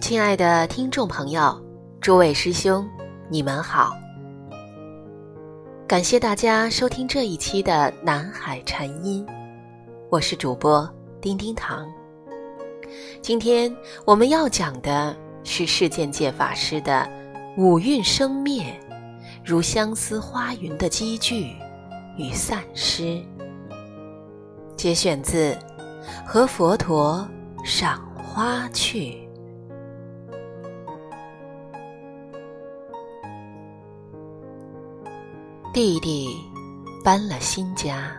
亲爱的听众朋友，诸位师兄，你们好！感谢大家收听这一期的南海禅音，我是主播丁丁糖。今天我们要讲的是世间界法师的“五蕴生灭，如相思花云”的积聚与散失，节选自《和佛陀赏花去》。弟弟搬了新家，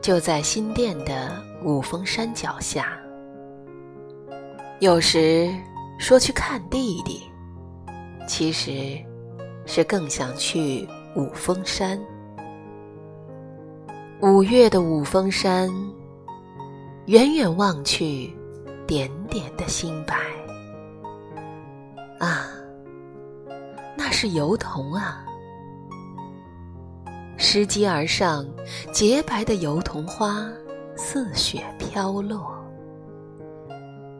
就在新店的五峰山脚下。有时说去看弟弟，其实是更想去五峰山。五月的五峰山，远远望去，点点的星白。啊，那是油桐啊！拾级而上，洁白的油桐花似雪飘落，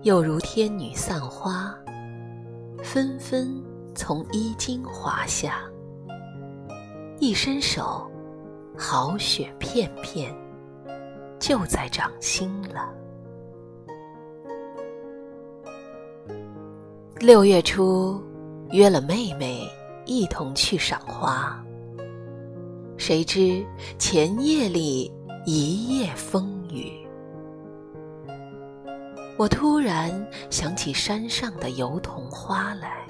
又如天女散花，纷纷从衣襟滑下。一伸手，好雪片片，就在掌心了。六月初，约了妹妹一同去赏花。谁知前夜里一夜风雨，我突然想起山上的油桐花来。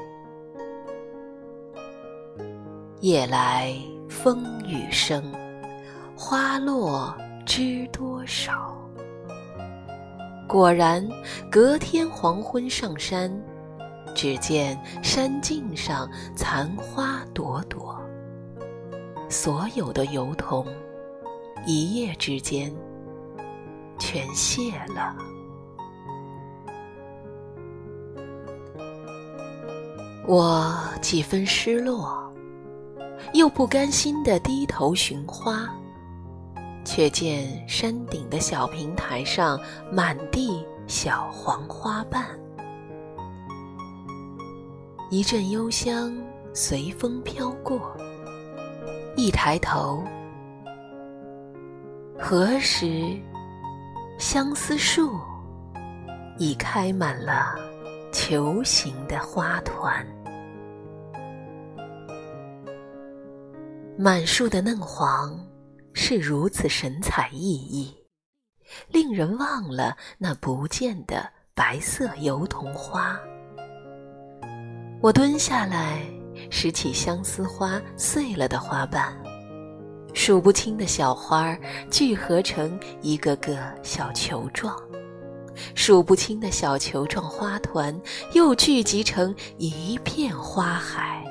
夜来风雨声，花落知多少。果然，隔天黄昏上山，只见山径上残花朵朵。所有的油桐，一夜之间全谢了。我几分失落，又不甘心的低头寻花，却见山顶的小平台上满地小黄花瓣，一阵幽香随风飘过。一抬头，何时相思树已开满了球形的花团？满树的嫩黄是如此神采奕奕，令人忘了那不见的白色油桐花。我蹲下来。拾起相思花碎了的花瓣，数不清的小花聚合成一个个小球状，数不清的小球状花团又聚集成一片花海。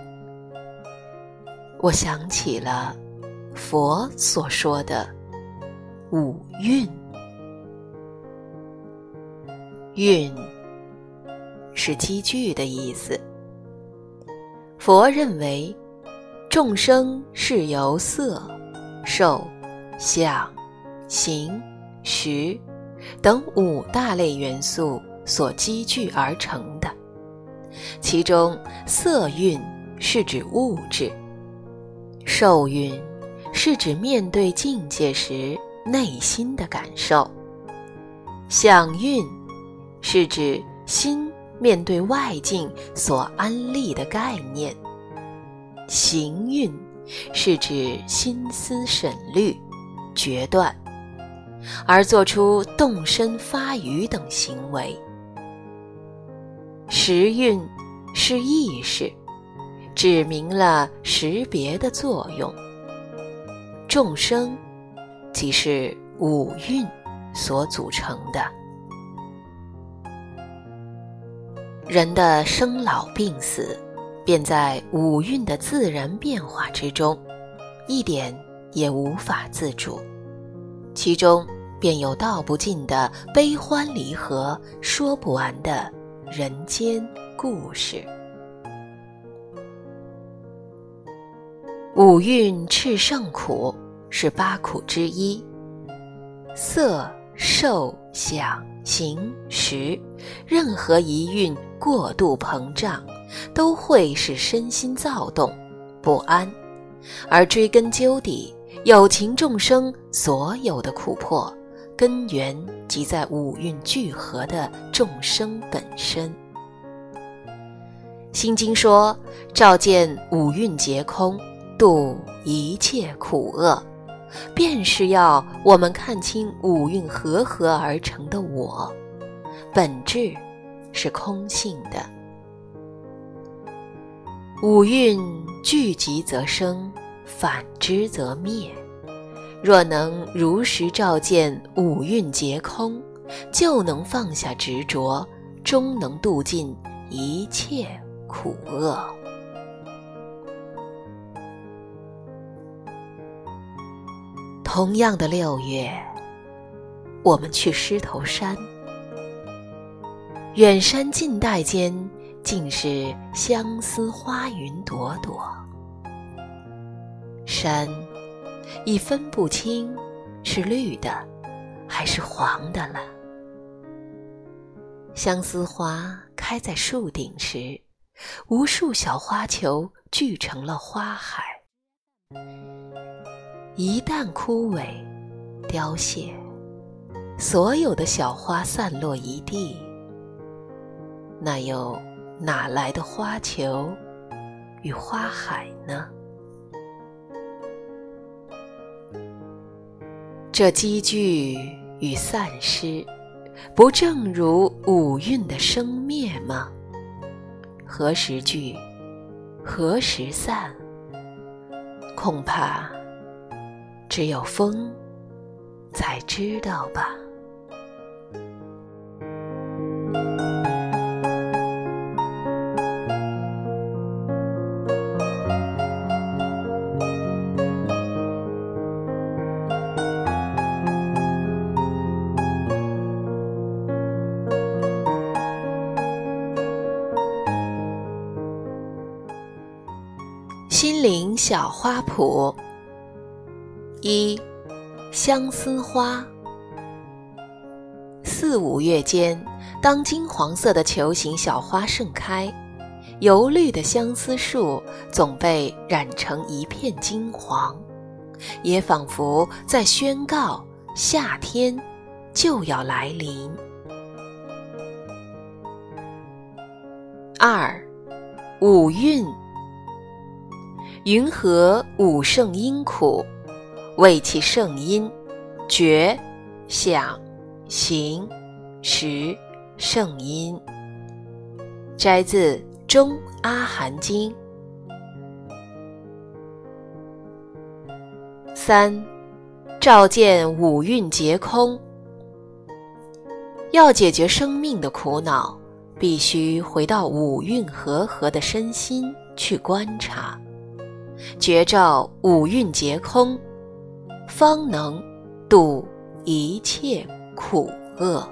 我想起了佛所说的五蕴，蕴是积聚的意思。佛认为，众生是由色、受、想、行、识等五大类元素所积聚而成的。其中，色蕴是指物质，受蕴是指面对境界时内心的感受，想蕴是指心。面对外境所安立的概念，行运是指心思审虑、决断，而做出动身发语等行为。识运是意识，指明了识别的作用。众生即是五蕴所组成的。人的生老病死，便在五蕴的自然变化之中，一点也无法自主，其中便有道不尽的悲欢离合，说不完的人间故事。五蕴炽盛苦是八苦之一，色、受、想、行、识，任何一蕴过度膨胀，都会使身心躁动不安，而追根究底，有情众生所有的苦迫，根源即在五蕴聚合的众生本身。心经说：“照见五蕴皆空。”度一切苦厄，便是要我们看清五蕴合合而成的我，本质是空性的。五蕴聚集则生，反之则灭。若能如实照见五蕴皆空，就能放下执着，终能度尽一切苦厄。同样的六月，我们去狮头山。远山近黛间，尽是相思花云朵朵。山已分不清是绿的还是黄的了。相思花开在树顶时，无数小花球聚成了花海。一旦枯萎、凋谢，所有的小花散落一地，那又哪来的花球与花海呢？这积聚与散失，不正如五蕴的生灭吗？何时聚，何时散？恐怕。只有风才知道吧。林小花圃。一，相思花。四五月间，当金黄色的球形小花盛开，油绿的相思树总被染成一片金黄，也仿佛在宣告夏天就要来临。二，五韵。云何五圣音苦？为其圣音，觉、想、行、识圣音。摘自《中阿含经》。三，照见五蕴皆空。要解决生命的苦恼，必须回到五蕴和合的身心去观察，觉照五蕴皆空。方能度一切苦厄。